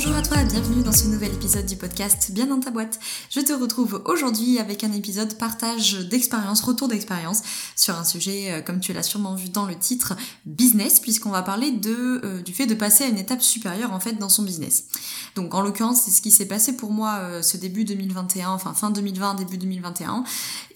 Bonjour à toi, bienvenue dans ce nouvel épisode du podcast Bien dans ta boîte. Je te retrouve aujourd'hui avec un épisode partage d'expérience, retour d'expérience sur un sujet, euh, comme tu l'as sûrement vu dans le titre, business, puisqu'on va parler euh, du fait de passer à une étape supérieure en fait dans son business. Donc en l'occurrence, c'est ce qui s'est passé pour moi euh, ce début 2021, enfin fin 2020, début 2021,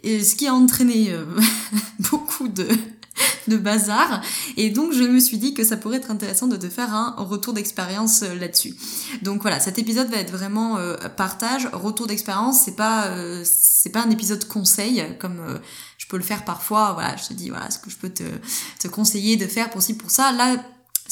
et ce qui a entraîné beaucoup de de bazar. Et donc je me suis dit que ça pourrait être intéressant de te faire un retour d'expérience euh, là-dessus. Donc voilà, cet épisode va être vraiment euh, partage, retour d'expérience. C'est pas euh, c'est pas un épisode conseil comme je peux le faire parfois. Voilà, je te dis voilà ce que je peux te, te conseiller de faire pour ci pour ça. Là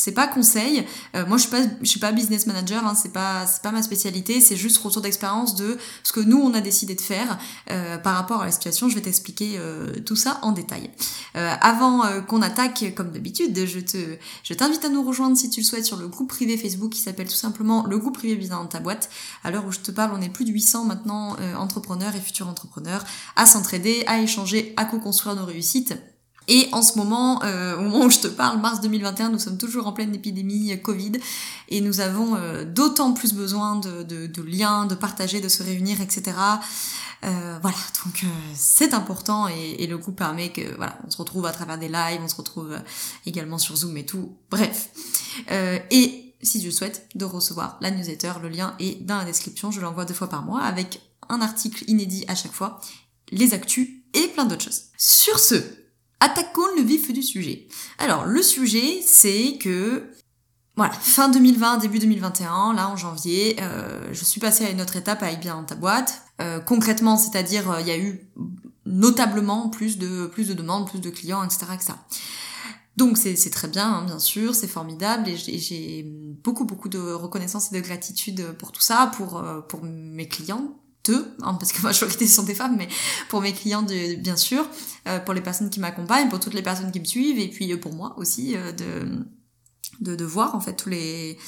c'est pas conseil. Euh, moi, je suis pas, suis pas business manager. Hein, c'est pas, c'est pas ma spécialité. C'est juste retour d'expérience de ce que nous on a décidé de faire euh, par rapport à la situation. Je vais t'expliquer euh, tout ça en détail. avant qu'on attaque, comme d'habitude, je te, je t'invite à nous rejoindre si tu le souhaites sur le groupe privé Facebook qui s'appelle tout simplement le groupe privé Bien dans ta boîte. À l'heure où je te parle, on est plus de 800 maintenant entrepreneurs et futurs entrepreneurs à s'entraider, à échanger, à co-construire nos réussites et en ce moment, euh, au moment où je te parle, mars 2021, nous sommes toujours en pleine épidémie Covid et nous avons euh, d'autant plus besoin de, de, liens, de partager, de se réunir, etc. Euh, voilà, donc c'est important et, le groupe permet que voilà, on se retrouve à travers des lives, on se retrouve également sur Zoom et tout. Bref. et si tu le souhaites, de recevoir la newsletter, le lien est dans la description. Je l'envoie deux fois par mois avec un article inédit à chaque fois, les actus et plein d'autres choses. Sur ce, Attaquons le vif du sujet. Alors, le sujet, c'est que, voilà, fin 2020, début 2021, là en janvier, euh, je suis passée à une autre étape avec bien ta boîte. Euh, concrètement, c'est-à-dire, euh, il y a eu notablement plus de, plus de demandes, plus de clients, etc. etc. Donc c'est très bien, hein, bien sûr, c'est formidable et j'ai beaucoup beaucoup de reconnaissance et de gratitude pour tout ça, pour, pour mes clients, hein, parce que ma majorité sont des femmes, mais pour mes clients de, bien sûr, euh, pour les personnes qui m'accompagnent, pour toutes les personnes qui me suivent, et puis euh, pour moi aussi euh, de, de, voir en fait tous les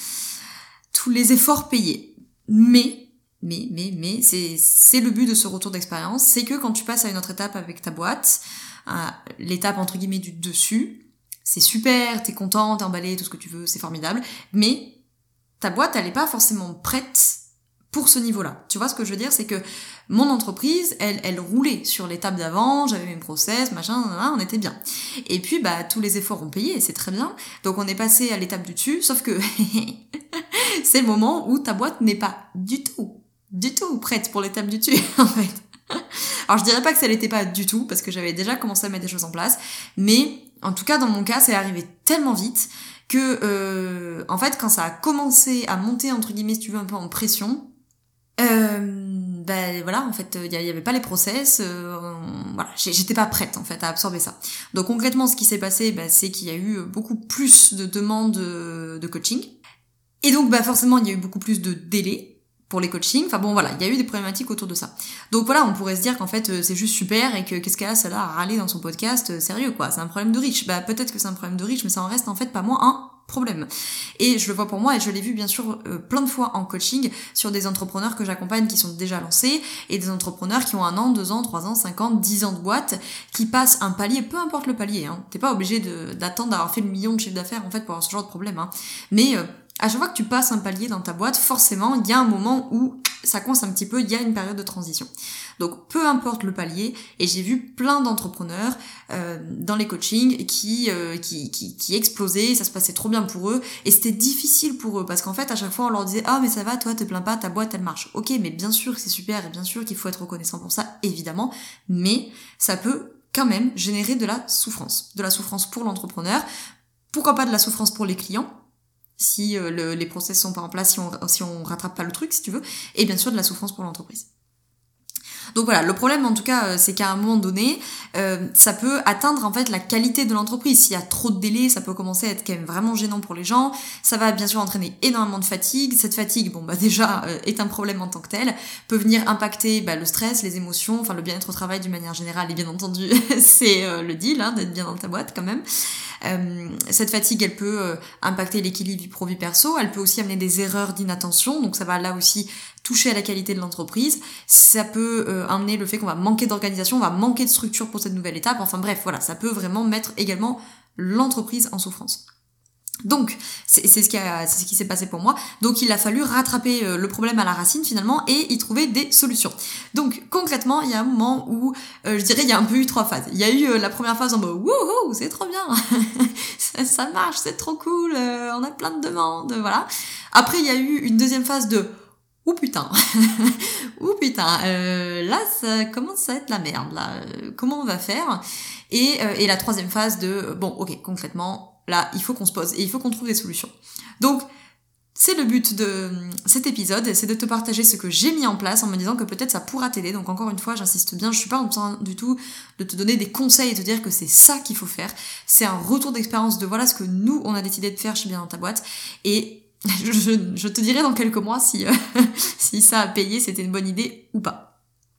tous les efforts payés. Mais mais mais mais c'est le but de ce retour d'expérience, c'est que quand tu passes à une autre étape avec ta boîte, l'étape entre guillemets du dessus, c'est super, t'es content, t'es emballé, tout ce que tu veux, c'est formidable, mais ta boîte elle est pas forcément prête pour ce niveau-là. Tu vois ce que je veux dire? C'est que mon entreprise, elle, elle roulait sur l'étape d'avant, j'avais mes process, machin, on était bien. Et puis, bah, tous les efforts ont payé, c'est très bien. Donc, on est passé à l'étape du dessus, sauf que c'est le moment où ta boîte n'est pas du tout, du tout prête pour l'étape du dessus, en fait. Alors, je dirais pas que ça l'était pas du tout, parce que j'avais déjà commencé à mettre des choses en place, mais en tout cas, dans mon cas, c'est arrivé tellement vite que, euh, en fait, quand ça a commencé à monter, entre guillemets, si tu veux, un peu en pression, ben voilà, en fait, il n'y avait pas les process, euh, voilà, j'étais pas prête en fait à absorber ça. Donc concrètement, ce qui s'est passé, ben, c'est qu'il y a eu beaucoup plus de demandes de coaching, et donc bah forcément il y a eu beaucoup plus de délais pour les coachings. Enfin bon voilà, il y a eu des problématiques autour de ça. Donc voilà, on pourrait se dire qu'en fait euh, c'est juste super et que qu'est-ce qu'elle a celle-là à râler dans son podcast, euh, sérieux quoi, c'est un problème de riche. Bah peut-être que c'est un problème de riche, mais ça en reste en fait pas moins un Et je le vois pour moi et je l'ai vu bien sûr euh, plein de fois en coaching sur des entrepreneurs que j'accompagne qui sont déjà lancés et des entrepreneurs qui ont un an, deux ans, trois ans, cinq ans, dix ans de boîte, qui passent un palier, peu importe le palier, hein. T'es pas obligé d'attendre d'avoir fait le million de chiffre d'affaires en fait pour avoir ce genre de problème, hein. Mais euh, à chaque fois que tu passes un palier dans ta boîte, forcément, il y a un moment où ça coince un petit peu, il y a une période de transition. Donc peu importe le palier, et j'ai vu plein d'entrepreneurs euh, dans les coachings qui, euh, qui, qui, qui explosaient, ça se passait trop bien pour eux, et c'était difficile pour eux, parce qu'en fait à chaque fois on leur disait ah mais ça va, toi te plains pas, ta boîte elle marche. Ok, mais bien sûr que c'est super, et bien sûr qu'il faut être reconnaissant pour ça, évidemment, mais ça peut quand même générer de la souffrance, de la souffrance pour l'entrepreneur, pourquoi pas de la souffrance pour les clients si euh, les process sont pas en place, si on, si on rattrape pas le truc, si tu veux, et bien sûr de la souffrance pour l'entreprise. Donc voilà, le problème en tout cas, euh, c'est qu'à un moment donné, euh, ça peut atteindre en fait la qualité de l'entreprise. S'il y a trop de délais, ça peut commencer à être quand même vraiment gênant pour les gens. Ça va bien sûr entraîner énormément de fatigue. Cette fatigue, bon bah déjà euh, est un problème en tant que tel, peut venir impacter bah, le stress, les émotions, enfin le bien-être au travail d'une manière générale. Et bien entendu, c'est le deal hein, d'être bien dans ta boîte quand même. Cette fatigue, elle peut impacter l'équilibre vie pro-vie perso, elle peut aussi amener des erreurs d'inattention, donc ça va là aussi toucher à la qualité de l'entreprise. Ça peut amener le fait qu'on va manquer d'organisation, on va manquer de structure pour cette nouvelle étape. Enfin bref, voilà, ça peut vraiment mettre également l'entreprise en souffrance. Donc, c'est ce qui, ce qui s'est passé pour moi. Donc, il a fallu rattraper euh, le problème à la racine finalement et y trouver des solutions. Donc, concrètement, il y a un moment où, euh, je dirais, il y a un peu eu trois phases. Il y a eu euh, la première phase en mode wouhou, c'est trop bien, ça, marche, c'est trop cool, on a plein de demandes, voilà. Après, il y a eu une deuxième phase de Ouh putain, ouh putain, là ça commence à être la merde là. comment on va faire? Et, et la troisième phase de bon ok concrètement là, il faut qu'on se pose et il faut qu'on trouve des solutions. Donc, c'est le but de cet épisode, c'est de te partager ce que j'ai mis en place en me disant que peut-être ça pourra t'aider. Donc encore une fois, j'insiste bien, je suis pas en train du tout de te donner des conseils et te dire que c'est ça qu'il faut faire. C'est un retour d'expérience de voilà ce que nous, on a décidé de faire chez Bien dans ta boîte. Et je, te dirai dans quelques mois si, si ça a payé, c'était une bonne idée ou pas.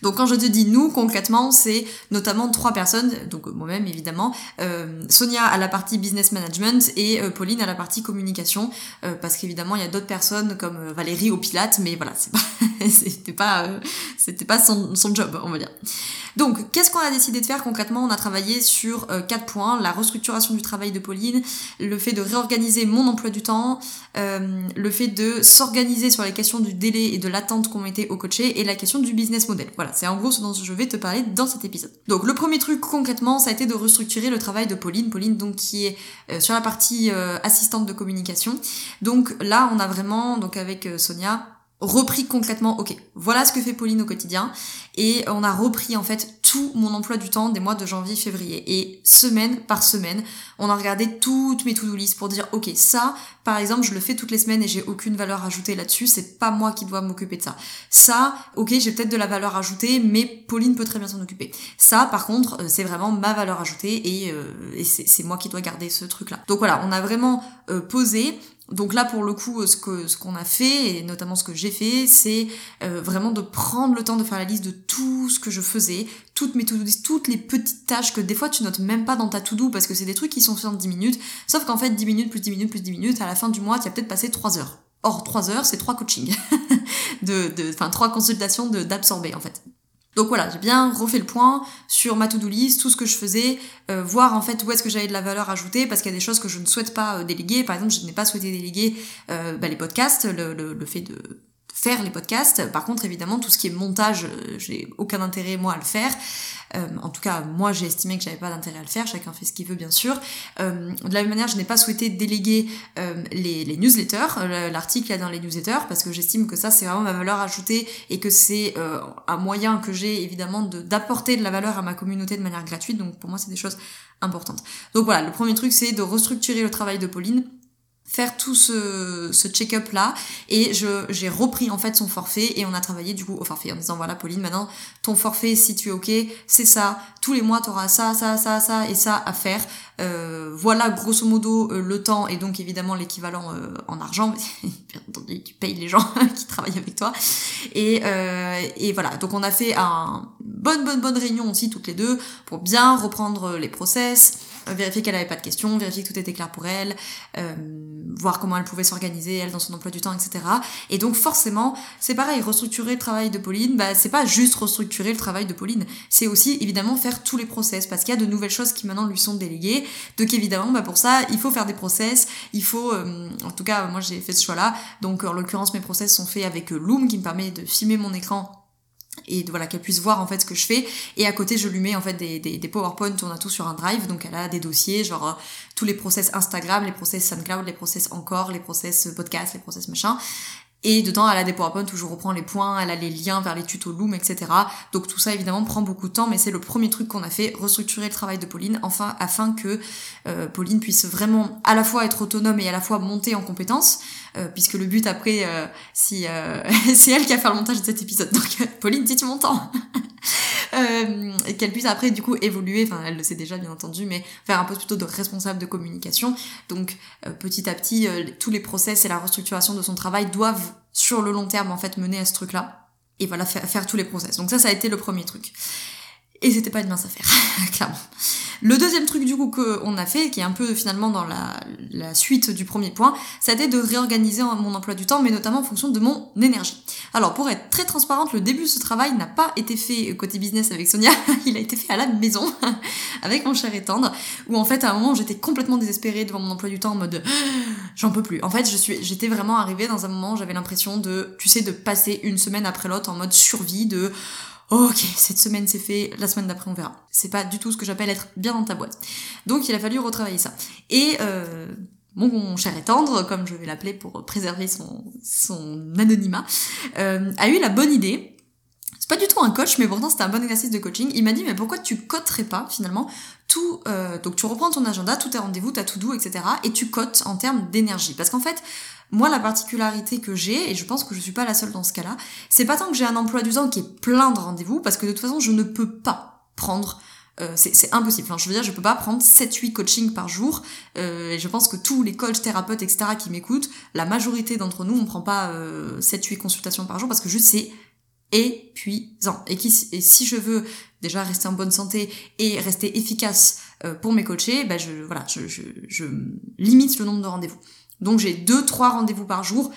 Donc quand je te dis nous, concrètement, c'est notamment trois personnes, donc moi-même évidemment, euh, Sonia à la partie business management et euh, Pauline à la partie communication, euh, parce qu'évidemment il y a d'autres personnes comme Valérie au Pilate, mais voilà, c'est pas, c'était pas, c'était pas son, son job, on va dire. Donc, qu'est-ce qu'on a décidé de faire concrètement? On a travaillé sur euh, quatre points la restructuration du travail de Pauline, le fait de réorganiser mon emploi du temps, euh, le fait de s'organiser sur les questions du délai et de l'attente qu'on mettait au coaché et la question du business model. Voilà, c'est en gros ce dont je vais te parler dans cet épisode. Donc, le premier truc concrètement, ça a été de restructurer le travail de Pauline. Pauline, donc, qui est euh, sur la partie assistante de communication. Donc là, on a vraiment, donc avec Sonia, repris concrètement, ok, voilà ce que fait Pauline au quotidien, et on a repris en fait tout mon emploi du temps des mois de janvier, février, et semaine par semaine, on a regardé toutes mes to-do list pour dire, ok, ça, par exemple, je le fais toutes les semaines et j'ai aucune valeur ajoutée là-dessus, c'est pas moi qui dois m'occuper de ça. Ça, ok, j'ai peut-être de la valeur ajoutée, mais Pauline peut très bien s'en occuper. Ça, par contre, euh, c'est vraiment ma valeur ajoutée et, euh, c'est moi qui dois garder ce truc-là. Donc voilà, on a vraiment euh, posé donc là, pour le coup, ce que ce qu'on a fait, et notamment ce que j'ai fait, c'est euh, vraiment de prendre le temps de faire la liste de tout ce que je faisais, toutes mes to toutes les petites tâches que des fois tu notes même pas dans ta to-do parce que c'est des trucs qui sont faits en 10 minutes. Sauf qu'en fait, 10 minutes plus 10 minutes plus 10 minutes, à la fin du mois, tu as peut-être passé 3 heures. Or, 3 heures, c'est 3 coachings. de, enfin, 3 consultations d'absorber, en fait. Donc voilà, j'ai bien refait le point sur ma to-do list, tout ce que je faisais, euh, voir en fait où est-ce que j'avais de la valeur ajoutée, parce qu'il y a des choses que je ne souhaite pas euh, déléguer. Par exemple, je n'ai pas souhaité déléguer euh, bah, les podcasts, le, le, fait de faire les podcasts. Par contre, évidemment, tout ce qui est montage, j'ai aucun intérêt moi à le faire. Euh, en tout cas, moi j'ai estimé que j'avais pas d'intérêt à le faire, chacun fait ce qu'il veut bien sûr. Euh, de la même manière, je n'ai pas souhaité déléguer euh, les, les, newsletters, l'article là dans les newsletters, parce que j'estime que ça c'est vraiment ma valeur ajoutée et que c'est un moyen que j'ai évidemment d'apporter de, la valeur à ma communauté de manière gratuite, donc pour moi c'est des choses importantes. Donc voilà, le premier truc c'est de restructurer le travail de Pauline faire tout ce, ce check-up là et je j'ai repris en fait son forfait et on a travaillé du coup au forfait en disant voilà Pauline maintenant ton forfait si tu es ok c'est ça. Tous les mois tu auras ça ça ça ça et ça à faire. Euh, voilà grosso modo euh, le temps et donc évidemment l'équivalent euh, en argent. Bien entendu tu payes les gens qui travaillent avec toi. Et, euh, et voilà. Donc on a fait un bonne bonne bonne réunion aussi toutes les deux pour bien reprendre les process vérifier qu'elle avait pas de questions, vérifier que tout était clair pour elle, euh, voir comment elle pouvait s'organiser elle dans son emploi du temps, etc. Et donc forcément, c'est pareil, restructurer le travail de Pauline, bah c'est pas juste restructurer le travail de Pauline, c'est aussi évidemment faire tous les process parce qu'il y a de nouvelles choses qui maintenant lui sont déléguées. Donc évidemment, bah pour ça, il faut faire des process, il faut, euh, en tout cas, moi j'ai fait ce choix-là. Donc en l'occurrence, mes process sont faits avec Loom qui me permet de filmer mon écran et voilà qu'elle puisse voir en fait ce que je fais. Et à côté je lui mets en fait des, des, des PowerPoint on a tout sur un drive. Donc elle a des dossiers genre euh, tous les process Instagram les process SoundCloud les process encore les process podcast les process machin et dedans, elle a des PowerPoint où je reprends les points, elle a les liens vers les tutos Loom, etc. Donc tout ça, évidemment, prend beaucoup de temps, mais c'est le premier truc qu'on a fait, restructurer le travail de Pauline, enfin, afin que euh, Pauline puisse vraiment à la fois être autonome et à la fois monter en compétences, euh, puisque le but après, euh, si c'est elle qui a fait le montage de cet épisode. Donc Pauline, dis-tu mon temps? euh, qu'elle puisse après du coup évoluer, enfin elle le sait déjà bien entendu, mais faire un poste plutôt de responsable de communication. Donc euh, petit à petit, euh, tous les process et la restructuration de son travail doivent sur le long terme en fait mener à ce truc-là. Et voilà, faire, faire tous les process. Donc ça, ça a été le premier truc. Et c'était pas une mince affaire, clairement. Le deuxième truc du coup qu'on a fait, qui est un peu finalement dans la, suite du premier point, c'était de réorganiser mon emploi du temps, mais notamment en fonction de mon énergie. Alors pour être très transparente, le début de ce travail n'a pas été fait côté business avec Sonia, il a été fait à la maison avec mon cher et tendre, où en fait à un moment j'étais complètement désespérée devant mon emploi du temps en mode j'en peux plus. En fait j'étais vraiment arrivée dans un moment où j'avais l'impression de, tu sais, de passer une semaine après l'autre en mode survie, de ok, cette semaine c'est fait, la semaine d'après on verra. C'est pas du tout ce que j'appelle être bien dans ta boîte. Donc il a fallu retravailler ça. Et euh, mon cher et tendre, comme je vais l'appeler pour préserver son, son anonymat, euh, a eu la bonne idée. C'est pas du tout un coach, mais pourtant c'était un bon exercice de coaching. Il m'a dit mais pourquoi tu coterais pas finalement tout euh, donc tu reprends ton agenda, tous tes rendez-vous, t'as tout doux, etc. et tu cotes en termes d'énergie. Parce qu'en fait, moi, la particularité que j'ai, et je pense que je suis pas la seule dans ce cas-là, c'est pas tant que j'ai un emploi du temps qui est plein de rendez-vous, parce que de toute façon, je ne peux pas prendre euh, c'est impossible. Je veux dire, je peux pas prendre 7-8 coachings par jour. Euh, et je pense que tous les coachs, thérapeutes, etc. qui m'écoutent, la majorité d'entre nous, on prend pas euh, 7-8 consultations par jour parce que juste c'est épuisant. Et, qui, et si je veux déjà rester en bonne santé et rester efficace euh, pour mes coachés, ben je, voilà, je, je, je limite le nombre de rendez-vous. Donc j'ai 2-3 rendez-vous par jour,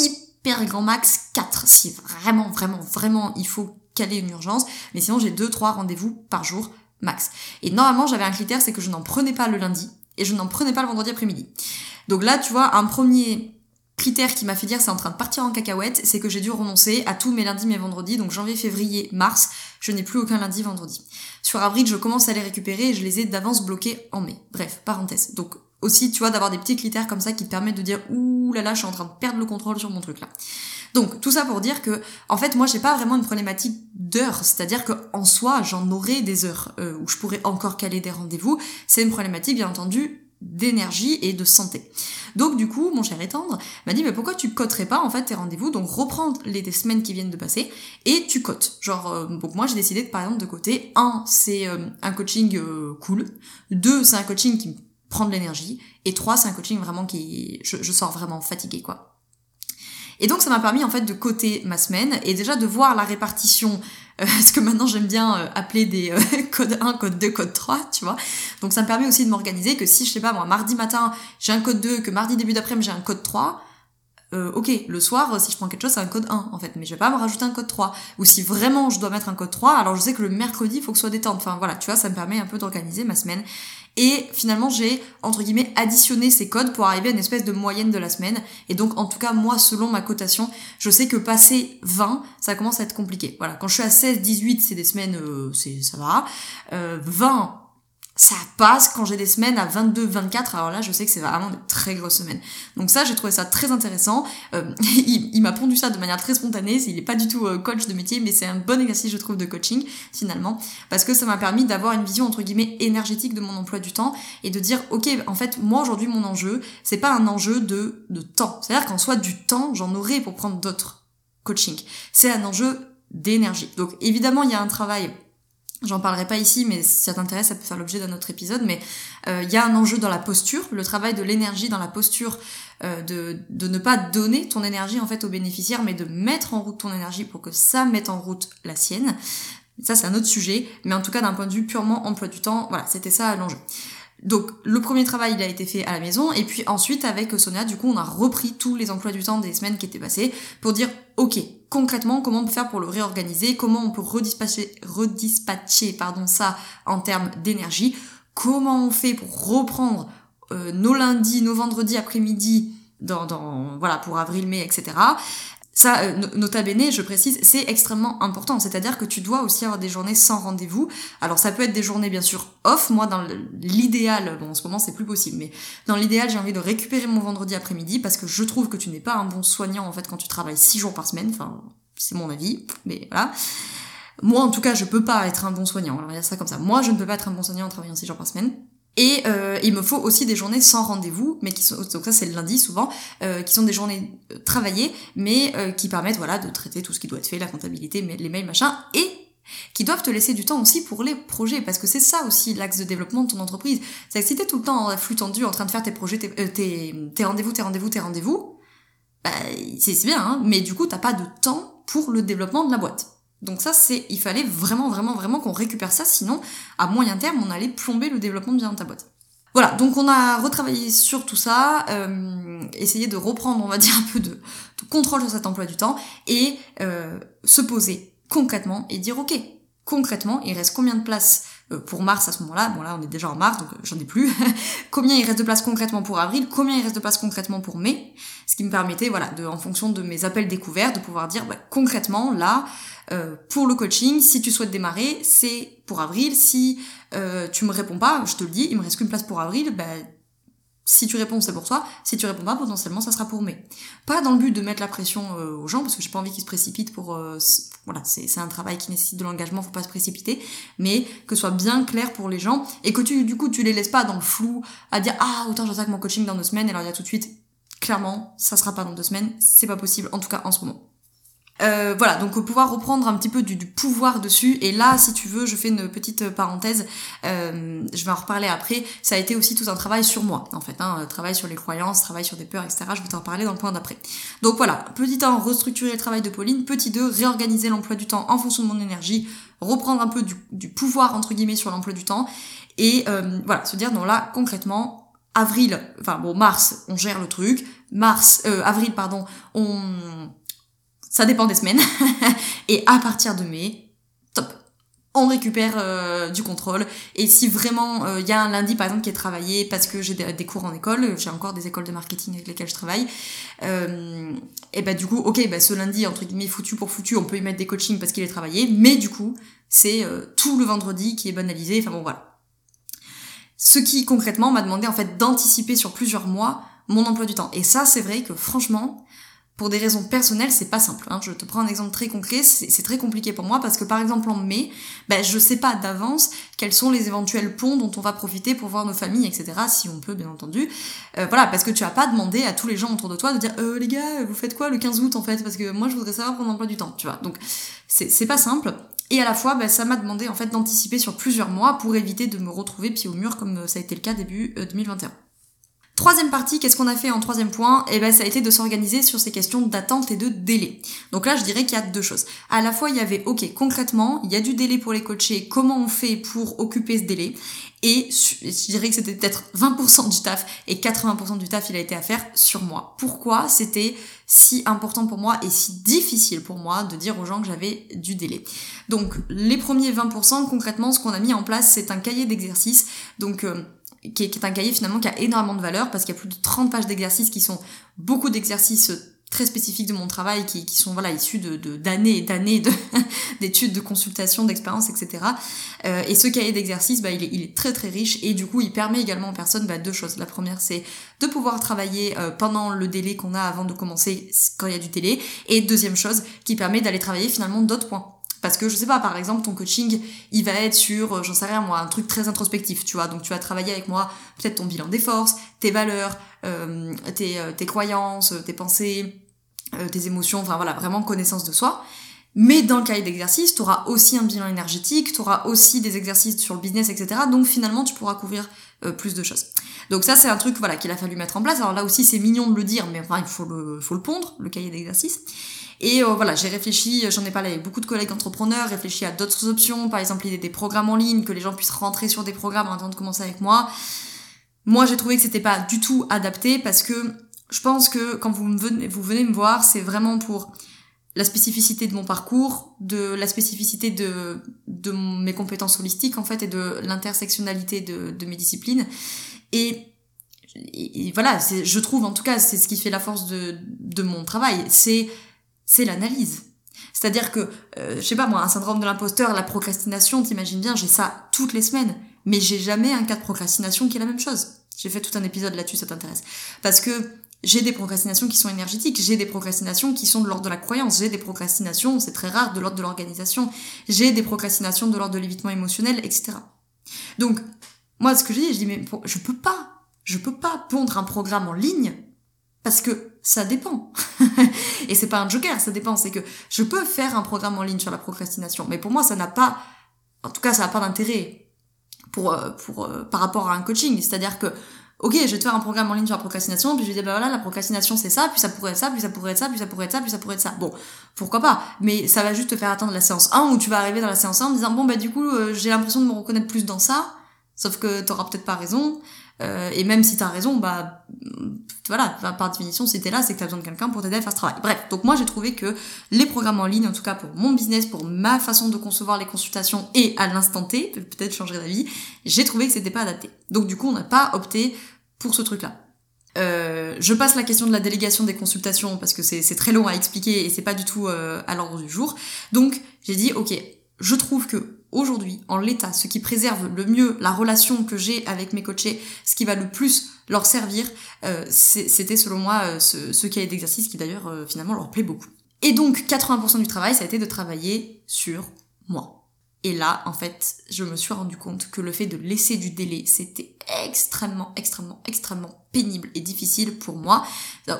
hyper grand max 4 si vraiment, vraiment, vraiment il faut caler une urgence. Mais sinon j'ai 2-3 rendez-vous par jour max. Et normalement j'avais un critère, c'est que je n'en prenais pas le lundi et je n'en prenais pas le vendredi après-midi. Donc là tu vois, un premier critère qui m'a fait dire c'est en train de partir en cacahuète, c'est que j'ai dû renoncer à tous mes lundis, mes vendredis, donc janvier, février, mars, je n'ai plus aucun lundi, vendredi. Sur avril, je commence à les récupérer et je les ai d'avance bloqués en mai. Bref, parenthèse. Donc aussi, tu vois, d'avoir des petits critères comme ça qui te permettent de dire ouh là là, je suis en train de perdre le contrôle sur mon truc là. Donc tout ça pour dire que en fait moi j'ai pas vraiment une problématique d'heures, c'est-à-dire que en soi j'en aurais des heures euh, où je pourrais encore caler des rendez-vous. C'est une problématique bien entendu d'énergie et de santé. Donc du coup, mon cher étendre m'a dit mais pourquoi tu coterais pas en fait tes rendez-vous? Donc reprendre les semaines qui viennent de passer et tu cotes. Genre euh, donc moi j'ai décidé de, par exemple de côté un c'est euh, un coaching cool, deux c'est un coaching qui prendre l'énergie. Et trois, c'est un coaching vraiment qui, je, je sors vraiment fatiguée, quoi. Et donc ça m'a permis en fait de coter ma semaine et déjà de voir la répartition, euh, ce que maintenant j'aime bien euh, appeler des euh, code 1, code 2, code 3, tu vois. Donc ça me permet aussi de m'organiser que si je sais pas moi mardi matin j'ai un code 2, que mardi début d'après-midi j'ai un code 3, euh, ok, le soir, si je prends quelque chose, c'est un code 1, en fait, mais je vais pas me rajouter un code 3. Ou si vraiment je dois mettre un code 3, alors je sais que le mercredi, il faut que ce soit détente. Enfin, voilà, tu vois, ça me permet un peu d'organiser ma semaine. Et finalement, j'ai, entre guillemets, additionné ces codes pour arriver à une espèce de moyenne de la semaine. Et donc, en tout cas, moi, selon ma cotation, je sais que passer 20, ça commence à être compliqué. Voilà, quand je suis à 16, 18, c'est des semaines, euh, c'est, ça va. Euh, 20, ça passe quand j'ai des semaines à 22, 24, alors là je sais que c'est vraiment une très grosse semaine. Donc ça j'ai trouvé ça très intéressant. Euh, il, m'a pondu ça de manière très spontanée, il est pas du tout euh, coach de métier, mais c'est un bon exercice je trouve de coaching finalement, parce que ça m'a permis d'avoir une vision entre guillemets énergétique de mon emploi du temps et de dire ok en fait moi aujourd'hui mon enjeu c'est pas un enjeu de, de temps, c'est-à-dire qu'en soit du temps j'en aurai pour prendre d'autres coachings, c'est un enjeu d'énergie. Donc évidemment il y a un travail J'en parlerai pas ici, mais si ça t'intéresse, ça peut faire l'objet d'un autre épisode. Mais euh, il y a un enjeu dans la posture, le travail de l'énergie dans la posture, euh, de, de ne pas donner ton énergie en fait aux bénéficiaires, mais de mettre en route ton énergie pour que ça mette en route la sienne. Ça, c'est un autre sujet, mais en tout cas d'un point de vue purement emploi du temps, voilà, c'était ça l'enjeu. Donc le premier travail il a été fait à la maison et puis ensuite avec Sonia du coup on a repris tous les emplois du temps des semaines qui étaient passées pour dire ok concrètement comment on peut faire pour le réorganiser, comment on peut redispatcher, redispatcher pardon, ça en termes d'énergie, comment on fait pour reprendre euh, nos lundis, nos vendredis après-midi dans, dans, voilà pour avril, mai, etc. Ça, euh, nota bene, je précise, c'est extrêmement important. C'est-à-dire que tu dois aussi avoir des journées sans rendez-vous. Alors ça peut être des journées bien sûr off. Moi, dans l'idéal, bon en ce moment c'est plus possible, mais dans l'idéal, j'ai envie de récupérer mon vendredi après-midi parce que je trouve que tu n'es pas un bon soignant en fait quand tu travailles six jours par semaine. Enfin, c'est mon avis, mais voilà. Moi, en tout cas, je peux pas être un bon soignant. Alors, il y a ça comme ça. Moi, je ne peux pas être un bon soignant en travaillant six jours par semaine. Et euh, il me faut aussi des journées sans rendez-vous, mais qui sont donc ça c'est le lundi souvent, euh, qui sont des journées euh, travaillées, mais euh, qui permettent voilà de traiter tout ce qui doit être fait, la comptabilité, les mails machin, et qui doivent te laisser du temps aussi pour les projets, parce que c'est ça aussi l'axe de développement de ton entreprise. C'est que si t'es tout le temps en flux tendu, en train de faire tes projets, tes, tes, tes rendez-vous, tes rendez-vous, tes rendez-vous, bah, c'est bien, hein, mais du coup t'as pas de temps pour le développement de la boîte. Donc ça, c'est, il fallait vraiment, vraiment, vraiment qu'on récupère ça, sinon, à moyen terme, on allait plomber le développement de bien ta boîte. Voilà, donc on a retravaillé sur tout ça, euh, essayer de reprendre, on va dire, un peu de, contrôle sur cet emploi du temps et euh, se poser concrètement et dire, ok, concrètement, il reste combien de places euh, pour mars à ce moment-là, bon là on est déjà en mars donc euh, j'en ai plus, combien il reste de place concrètement pour avril, combien il reste de place concrètement pour mai, ce qui me permettait voilà de en fonction de mes appels découverts de pouvoir dire bah, concrètement là euh, pour le coaching si tu souhaites démarrer c'est pour avril. Si euh, tu me réponds pas je te le dis il me reste qu'une place pour avril bah, si tu réponds, c'est pour toi. Si tu réponds pas, potentiellement, ça sera pour mai. Pas dans le but de mettre la pression euh, aux gens, parce que j'ai pas envie qu'ils se précipitent pour... Euh, voilà, c'est un travail qui nécessite de l'engagement, faut pas se précipiter. Mais que ce soit bien clair pour les gens, et que tu, du coup, tu les laisses pas dans le flou, à dire « Ah, autant j'attaque mon coaching dans deux semaines », et alors il y a tout de suite, clairement, ça sera pas dans deux semaines, c'est pas possible, en tout cas en ce moment. Euh, voilà, donc pouvoir reprendre un petit peu du, pouvoir dessus. Et là, si tu veux, je fais une petite parenthèse. Euh, je vais en reparler après. Ça a été aussi tout un travail sur moi, en fait. Hein, travail sur les croyances, travail sur des peurs, etc. Je vais t'en parler dans le point d'après. Donc voilà, petit 1, restructurer le travail de Pauline. Petit 2, réorganiser l'emploi du temps en fonction de mon énergie. Reprendre un peu du, pouvoir, entre guillemets, sur l'emploi du temps. Et euh, voilà, se dire, non là, concrètement, avril, enfin bon, mars, on gère le truc. Mars, avril, pardon, on ça dépend des semaines. et à partir de mai, top. On récupère euh, du contrôle. Et si vraiment il euh, y a un lundi par exemple qui est travaillé parce que j'ai des, cours en école, j'ai encore des écoles de marketing avec lesquelles je travaille, euh, et bah du coup, ok, bah, ce lundi entre guillemets foutu pour foutu, on peut y mettre des coachings parce qu'il est travaillé, mais du coup c'est tout le vendredi qui est banalisé. Enfin bon voilà. Ce qui concrètement m'a demandé en fait d'anticiper sur plusieurs mois mon emploi du temps. Et ça c'est vrai que franchement pour des raisons personnelles, c'est pas simple. Hein. Je te prends un exemple très concret, c'est très compliqué pour moi parce que par exemple en mai, ben, je sais pas d'avance quels sont les éventuels ponts dont on va profiter pour voir nos familles, etc. Si on peut, bien entendu. Euh, voilà, parce que tu as pas demandé à tous les gens autour de toi de dire euh, les gars, vous faites quoi le 15 août en fait? Parce que moi je voudrais savoir mon emploi du temps, tu vois. Donc c'est pas simple. Et à la fois, ben, ça m'a demandé en fait d'anticiper sur plusieurs mois pour éviter de me retrouver pied au mur comme euh, ça a été le cas début 2021. Troisième partie, qu'est-ce qu'on a fait en troisième point? Eh ben, ça a été de s'organiser sur ces questions d'attente et de délai. Donc là, je dirais qu'il y a deux choses. À la fois, il y avait, ok, concrètement, il y a du délai pour les coachés, comment on fait pour occuper ce délai? Et je dirais que c'était peut-être 20% du taf et 80% du taf il a été à faire sur moi. Pourquoi c'était si important pour moi et si difficile pour moi de dire aux gens que j'avais du délai? Donc les premiers 20%, concrètement, ce qu'on a mis en place, c'est un cahier d'exercice. Donc euh, qui est, un cahier finalement qui a énormément de valeur parce qu'il y a plus de 30 pages d'exercices qui sont beaucoup d'exercices très spécifiques de mon travail qui, sont voilà issus de d'années et d'années d'études, de, consultations, d'expériences, etc. Euh, et ce cahier d'exercices, bah, il, est, il est très très riche et du coup il permet également aux personnes bah, deux choses. La première c'est de pouvoir travailler euh, pendant le délai qu'on a avant de commencer quand il y a du télé et deuxième chose qui permet d'aller travailler finalement d'autres points. Parce que je sais pas, par exemple, ton coaching, il va être sur, euh, j'en sais rien moi, un truc très introspectif, tu vois. Donc tu vas travailler avec moi peut-être ton bilan des forces, tes valeurs, euh, tes, euh, tes, croyances, tes pensées, tes émotions, enfin voilà, vraiment connaissance de soi. Mais dans le cahier d'exercice, tu auras aussi un bilan énergétique, tu auras aussi des exercices sur le business, etc. Donc finalement, tu pourras couvrir plus de choses. Donc ça, c'est un truc voilà qu'il a fallu mettre en place. Alors là aussi, c'est mignon de le dire, mais enfin, il faut le, faut le pondre, le cahier d'exercice. Et euh, voilà, j'ai réfléchi, j'en ai parlé avec beaucoup de collègues entrepreneurs, réfléchi à d'autres options, par exemple l'idée des programmes en ligne, que les gens puissent rentrer sur des programmes avant de commencer avec moi. Moi, j'ai trouvé que c'était pas du tout adapté parce que je pense que quand vous venez, vous venez me voir, c'est vraiment pour la spécificité de mon parcours, de la spécificité de, de mes compétences holistiques en fait et de l'intersectionnalité de, de mes disciplines. Et et, voilà, je trouve en tout cas, c'est ce qui fait la force de, de mon travail. C'est c'est l'analyse. C'est-à-dire que, euh, je sais pas moi, un syndrome de l'imposteur, la procrastination, t'imagines bien, j'ai ça toutes les semaines, mais j'ai jamais un cas de procrastination qui est la même chose. J'ai fait tout un épisode là-dessus, ça t'intéresse. Parce que j'ai des procrastinations qui sont énergétiques, j'ai des procrastinations qui sont de l'ordre de la croyance, j'ai des procrastinations, c'est très rare, de l'ordre de l'organisation, j'ai des procrastinations de l'ordre de l'évitement émotionnel, etc. Donc, moi, ce que je dis, je dis, mais je peux pas, je peux pas pondre un programme en ligne parce que ça dépend. et c'est pas un joker, ça dépend. C'est que je peux faire un programme en ligne sur la procrastination, mais pour moi, ça n'a pas, en tout cas, ça n'a pas d'intérêt pour, euh, pour, euh, par rapport à un coaching. C'est-à-dire que ok, je vais te faire un programme en ligne sur la procrastination, puis je vais dire, bah voilà, la procrastination c'est ça, puis ça pourrait être ça, puis ça pourrait être ça, puis ça pourrait être ça, puis ça pourrait être ça. Bon, pourquoi pas, mais ça va juste te faire attendre la séance 1 où tu vas arriver dans la séance 1 en disant, bon bah du coup, euh, j'ai l'impression de me reconnaître plus dans ça, sauf que t'auras peut-être pas raison, euh, et même si t'as raison, bah voilà, par définition, si t'es là, c'est que t'as besoin de quelqu'un pour t'aider à faire ce travail. Bref, donc moi j'ai trouvé que les programmes en ligne, en tout cas pour mon business, pour ma façon de concevoir les consultations et à l'instant T, peut-être changer d'avis, j'ai trouvé que c'était pas adapté. Donc du coup, on n'a pas opté pour ce truc-là. Euh, je passe la question de la délégation des consultations parce que c'est très long à expliquer et c'est pas du tout euh, à l'ordre du jour. Donc j'ai dit ok, je trouve que aujourd'hui, en l'état, ce qui préserve le mieux la relation que j'ai avec mes coachés, ce qui va le plus leur servir, euh, c'était selon moi euh, ce, ce cahier d'exercice qui d'ailleurs euh, finalement leur plaît beaucoup. Et donc 80% du travail, ça a été de travailler sur moi. Et là, en fait, je me suis rendu compte que le fait de laisser du délai, c'était extrêmement, extrêmement, extrêmement pénible et difficile pour moi.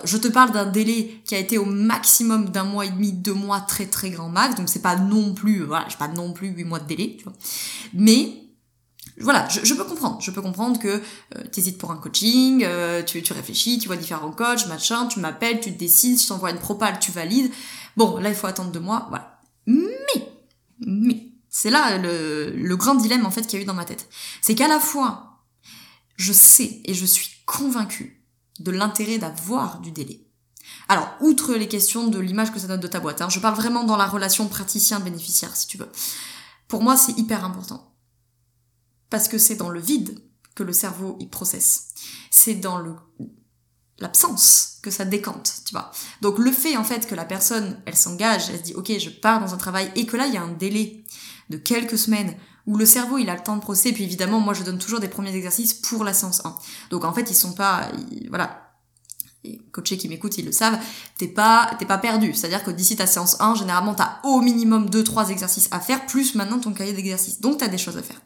je te parle d'un délai qui a été au maximum d'un mois et demi, deux mois, très très grand max. Donc c'est pas non plus, voilà, j'ai pas non plus huit mois de délai, tu vois. Mais voilà, je, peux comprendre. Je peux comprendre que euh, tu hésites pour un coaching, euh, tu, tu réfléchis, tu vois différents coachs, machin, tu m'appelles, tu te décides, je t'envoie une propale, tu valides. Bon, là il faut attendre deux mois, voilà. Mais, mais, c'est là le, grand dilemme en fait qu'il y a eu dans ma tête. C'est qu'à la fois, je sais et je suis convaincue de l'intérêt d'avoir du délai. Alors, outre les questions de l'image que ça donne de ta boîte, hein, je parle vraiment dans la relation praticien-bénéficiaire, si tu veux. Pour moi, c'est hyper important. Parce que c'est dans le vide que le cerveau y processe. C'est dans l'absence que ça décante, tu vois. Donc le fait en fait que la personne, elle s'engage, elle se dit ok, je pars dans un travail et que là il y a un délai de quelques semaines où le cerveau il a le temps de procéder. Puis évidemment, moi je donne toujours des premiers exercices pour la séance 1. Donc en fait, ils sont pas, voilà. Les coachés qui m'écoutent, ils le savent, t'es pas, t'es pas perdu. C'est-à-dire que d'ici ta séance 1, généralement, t'as au minimum 2-3 exercices à faire, plus maintenant ton cahier d'exercices. Donc t'as des choses à faire.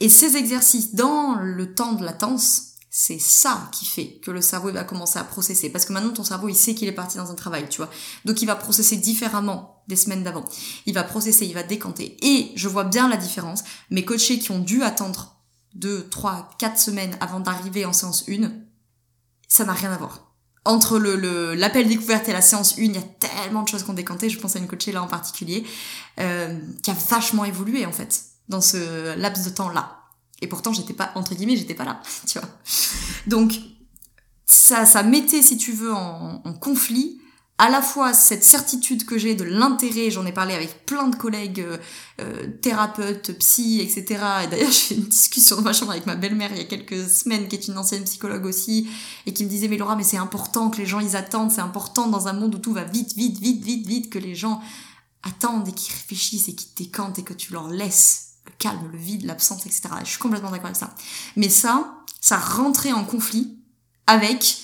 Et ces exercices, dans le temps de latence, c'est ça qui fait que le cerveau va commencer à processer. Parce que maintenant, ton cerveau, il sait qu'il est parti dans un travail, tu vois. Donc, il va processer différemment des semaines d'avant. Il va processer, il va décanter. Et je vois bien la différence. Mes coachés qui ont dû attendre 2, 3, 4 semaines avant d'arriver en séance 1, ça n'a rien à voir. Entre le l'appel découverte et la séance 1, il y a tellement de choses qui ont décanté. Je pense à une coachée là en particulier, euh, qui a vachement évolué en fait dans ce laps de temps-là. Et pourtant, j'étais pas, entre guillemets, j'étais pas là, tu vois. Donc, ça, ça mettait, si tu veux, en, conflit à la fois cette certitude que j'ai de l'intérêt, j'en ai parlé avec plein de collègues, euh, euh thérapeutes, psy, etc. Et d'ailleurs, j'ai une discussion dans ma chambre avec ma belle-mère il y a quelques semaines, qui est une ancienne psychologue aussi, et qui me disait, mais Laura, mais c'est important que les gens, ils attendent, c'est important dans un monde où tout va vite, vite, vite, vite, vite, que les gens attendent et qu'ils réfléchissent et qu'ils décantent et que tu leur laisses le calme, le vide, l'absence, etc. Je suis complètement d'accord avec ça. Mais ça, ça rentrait en conflit avec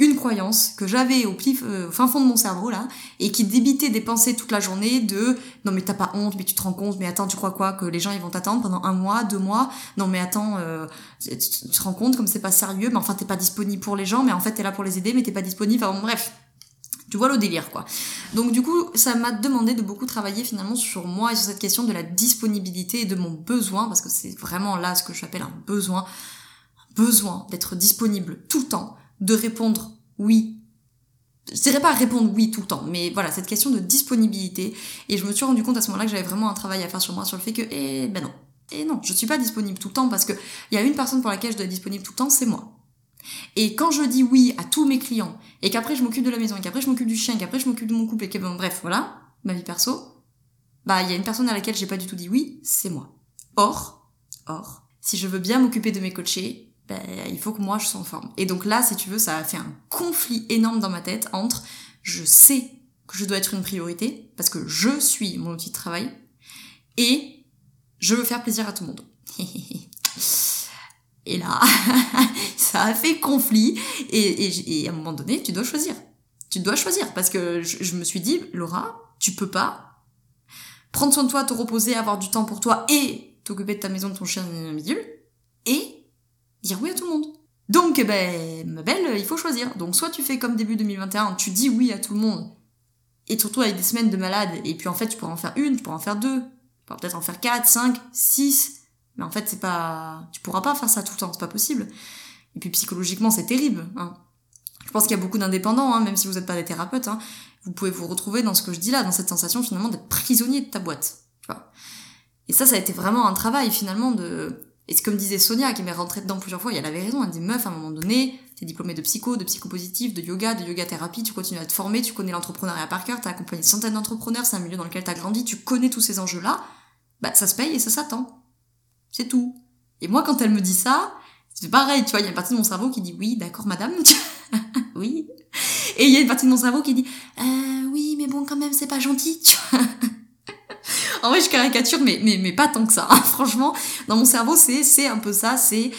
une croyance que j'avais au, euh, fin fond de mon cerveau là et qui débitait des pensées toute la journée de non mais t'as pas honte mais tu te rends compte mais attends tu crois quoi que les gens ils vont t'attendre pendant un mois deux mois? Non mais attends euh, tu, te rends compte comme c'est pas sérieux mais enfin t'es pas disponible pour les gens mais en fait t'es là pour les aider mais t'es pas disponible enfin bon, bref tu vois le délire, quoi. Donc du coup, ça m'a demandé de beaucoup travailler finalement sur moi et sur cette question de la disponibilité et de mon besoin, parce que c'est vraiment là ce que j'appelle un besoin, un besoin d'être disponible tout le temps, de répondre oui. Je dirais pas répondre oui tout le temps, mais voilà, cette question de disponibilité. Et je me suis rendu compte à ce moment-là que j'avais vraiment un travail à faire sur moi, sur le fait que, eh ben non, et eh non, je suis pas disponible tout le temps parce que il y a une personne pour laquelle je dois être disponible tout le temps, c'est moi. Et quand je dis oui à tous mes clients, et qu'après je m'occupe de la maison, et qu'après je m'occupe du chien, et qu'après je m'occupe de mon couple, et que bon, bref, voilà, ma vie perso, bah il y a une personne à laquelle j'ai pas du tout dit oui, c'est moi. Or, or, si je veux bien m'occuper de mes coachés, bah, il faut que moi je sois en forme. Et donc là, si tu veux, ça a fait un conflit énorme dans ma tête entre je sais que je dois être une priorité, parce que je suis mon outil de travail, et je veux faire plaisir à tout le monde. Et là, ça a fait conflit. Et, à un moment donné, tu dois choisir. Tu dois choisir. Parce que je, me suis dit, Laura, tu peux pas prendre soin de toi, te reposer, avoir du temps pour toi et t'occuper de ta maison, de ton chien, bidule, et dire oui à tout le monde. Donc, eh ben, ma belle, il faut choisir. Donc, soit tu fais comme début 2021, tu dis oui à tout le monde, et surtout avec des semaines de malade, et puis en fait, tu pourras en faire une, tu pourras en faire deux, tu pourras peut-être en faire quatre, cinq, six, mais en fait, c'est pas, tu pourras pas faire ça tout le temps, c'est pas possible. Et puis psychologiquement, c'est terrible. Hein. Je pense qu'il y a beaucoup d'indépendants, hein, même si vous n'êtes pas des thérapeutes, hein, vous pouvez vous retrouver dans ce que je dis là, dans cette sensation finalement d'être prisonnier de ta boîte. Et ça, ça a été vraiment un travail finalement de... Et c'est comme disait Sonia, qui m'est rentrée dedans plusieurs fois, elle avait raison, elle dit, meuf, à un moment donné, t'es diplômé de psycho, de psychopositif, de yoga, de yoga thérapie, tu continues à te former, tu connais l'entrepreneuriat par cœur, t'as accompagné une centaine d'entrepreneurs, c'est un milieu dans lequel t'as grandi, tu connais tous ces enjeux-là, bah ça se paye et ça s'attend. C'est tout. Et moi, quand elle me dit ça, c'est pareil, tu vois, il y a une partie de mon cerveau qui dit oui, d'accord, madame, oui. Et il y a une partie de mon cerveau qui dit euh, oui, mais bon, quand même, c'est pas gentil, tu vois. en vrai, je caricature, mais, mais, mais pas tant que ça. Hein. Franchement, dans mon cerveau, c'est, c'est un peu ça, c'est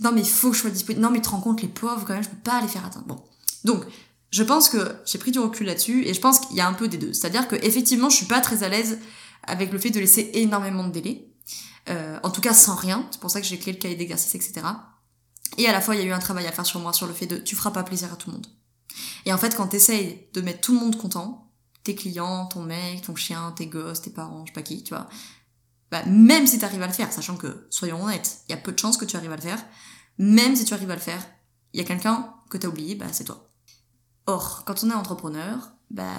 non, mais faut que je sois disponible. Non, mais tu te rends compte, les pauvres, quand même, je peux pas les faire atteindre. Bon. Donc, je pense que j'ai pris du recul là-dessus et je pense qu'il y a un peu des deux. C'est-à-dire que effectivement, je suis pas très à l'aise avec le fait de laisser énormément de délais. Euh, en tout cas, sans rien. C'est pour ça que j'ai créé le cahier d'exercice, etc. Et à la fois, il y a eu un travail à faire sur moi sur le fait de tu feras pas plaisir à tout le monde. Et en fait, quand t'essayes de mettre tout le monde content, tes clients, ton mec, ton chien, tes gosses, tes parents, je sais pas qui, tu vois, bah, même si tu arrives à le faire, sachant que, soyons honnêtes, il y a peu de chances que tu arrives à le faire, même si tu arrives à le faire, il y a quelqu'un que t'as oublié, bah c'est toi. Or, quand on est entrepreneur, bah,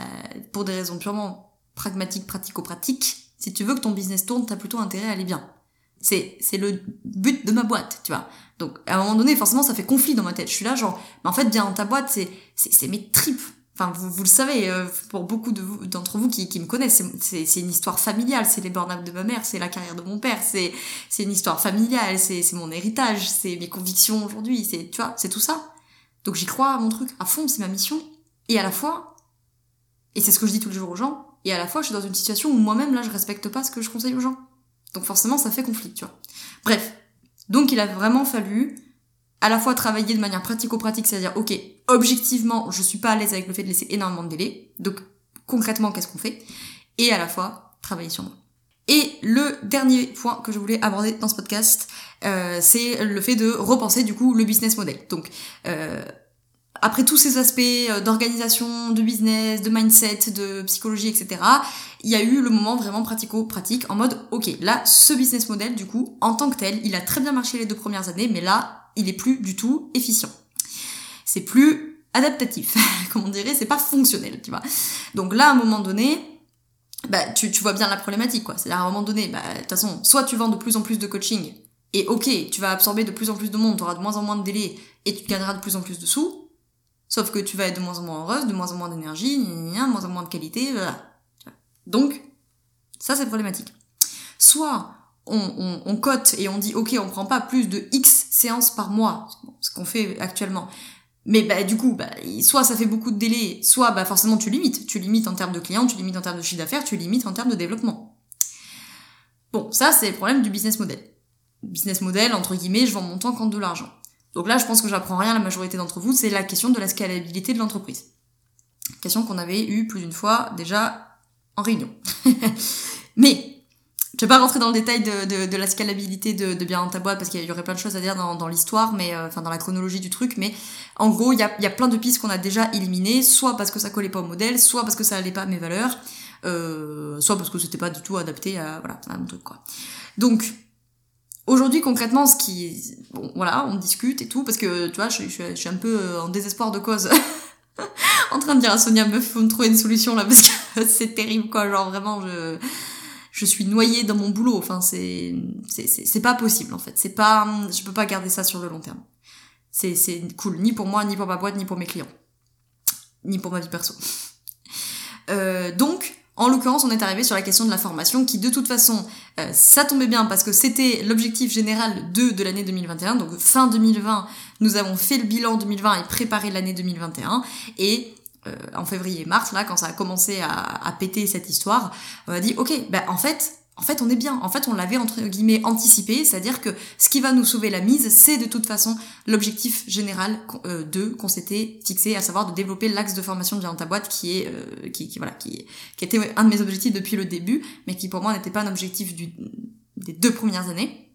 pour des raisons purement pragmatiques, pratico-pratiques, si tu veux que ton business tourne, t'as plutôt intérêt à aller bien. C'est, c'est le but de ma boîte, tu vois. Donc, à un moment donné, forcément, ça fait conflit dans ma tête. Je suis là, genre, mais en fait, bien ta boîte, c'est, c'est, c'est mes tripes. Enfin, vous, vous le savez, euh, pour beaucoup de vous, d'entre vous qui, qui me connaissent, c'est, c'est, une histoire familiale. C'est les burn de ma mère, c'est la carrière de mon père, c'est, c'est une histoire familiale, c'est, c'est mon héritage, c'est mes convictions aujourd'hui, c'est, tu vois, c'est tout ça. Donc, j'y crois à mon truc, à fond, c'est ma mission. Et à la fois, et c'est ce que je dis tous les jours aux gens, et à la fois, je suis dans une situation où moi-même, là, je respecte pas ce que je conseille aux gens. Donc forcément, ça fait conflit, tu vois. Bref. Donc il a vraiment fallu à la fois travailler de manière pratico-pratique, c'est-à-dire, ok, objectivement, je suis pas à l'aise avec le fait de laisser énormément de délai, donc concrètement, qu'est-ce qu'on fait? Et à la fois, travailler sur moi. Et le dernier point que je voulais aborder dans ce podcast, euh, c'est le fait de repenser du coup le business model. Donc, euh, après tous ces aspects euh, d'organisation, de business, de mindset, de psychologie, etc., il y a eu le moment vraiment pratico-pratique en mode, ok, là, ce business model, du coup, en tant que tel, il a très bien marché les deux premières années, mais là, il est plus du tout efficient. C'est plus adaptatif, comme on dirait, c'est pas fonctionnel, tu vois. Donc là, à un moment donné, bah, tu, tu vois bien la problématique, quoi. C'est-à-dire, à un moment donné, bah, de toute façon, soit tu vends de plus en plus de coaching, et ok, tu vas absorber de plus en plus de monde, tu auras de moins en moins de délais, et tu gagneras de plus en plus de sous, Sauf que tu vas être de moins en moins heureuse, de moins en moins d'énergie, de moins en moins de qualité, voilà. Donc, ça c'est problématique. Soit on, on, cote et on dit ok, on prend pas plus de X séances par mois, ce qu'on fait actuellement. Mais bah, du coup, bah, soit ça fait beaucoup de délais, soit bah, forcément tu limites. Tu limites en termes de clients, tu limites en termes de chiffre d'affaires, tu limites en termes de développement. Bon, ça c'est le problème du business model. Business model, entre guillemets, je vends mon temps contre de l'argent. Donc là, je pense que j'apprends rien à la majorité d'entre vous, c'est la question de la scalabilité de l'entreprise. Question qu'on avait eue plus d'une fois déjà en réunion. Mais je vais pas rentrer dans le détail de, de, la scalabilité de, bien dans ta boîte parce qu'il y aurait plein de choses à dire dans, l'histoire, mais euh, enfin dans la chronologie du truc. Mais en gros, il y a, y a, plein de pistes qu'on a déjà éliminées, soit parce que ça collait pas au modèle, soit parce que ça allait pas à mes valeurs, euh, soit parce que c'était pas du tout adapté à voilà à mon truc quoi. Donc Aujourd'hui, concrètement, ce qui, bon, voilà, on discute et tout, parce que, tu vois, je, suis un peu euh, en désespoir de cause. en train de dire à Sonia, meuf, faut me trouver une solution là, parce que c'est terrible, quoi. Genre, vraiment, je, je suis noyée dans mon boulot. Enfin, c'est, c'est, pas possible, en fait. C'est pas, je peux pas garder ça sur le long terme. C'est cool, ni pour moi, ni pour ma boîte, ni pour mes clients. Ni pour ma vie perso. Euh, donc, en l'occurrence, on est arrivé sur la question de la formation qui, de toute façon, euh, ça tombait bien parce que c'était l'objectif général de, de l'année 2021. Donc fin 2020, nous avons fait le bilan 2020 et préparé l'année 2021. Et euh, en février-mars, là, quand ça a commencé à, à, péter cette histoire, on a dit, ok, ben en fait, en fait, on est bien. En fait, on l'avait entre guillemets anticipé, c'est-à-dire que ce qui va nous sauver la mise, c'est de toute façon l'objectif général euh, de qu'on s'était fixé, à savoir de développer l'axe de formation de ta boîte, qui est, euh, qui, voilà, qui, qui était un de mes objectifs depuis le début, mais qui pour moi n'était pas un objectif des deux premières années.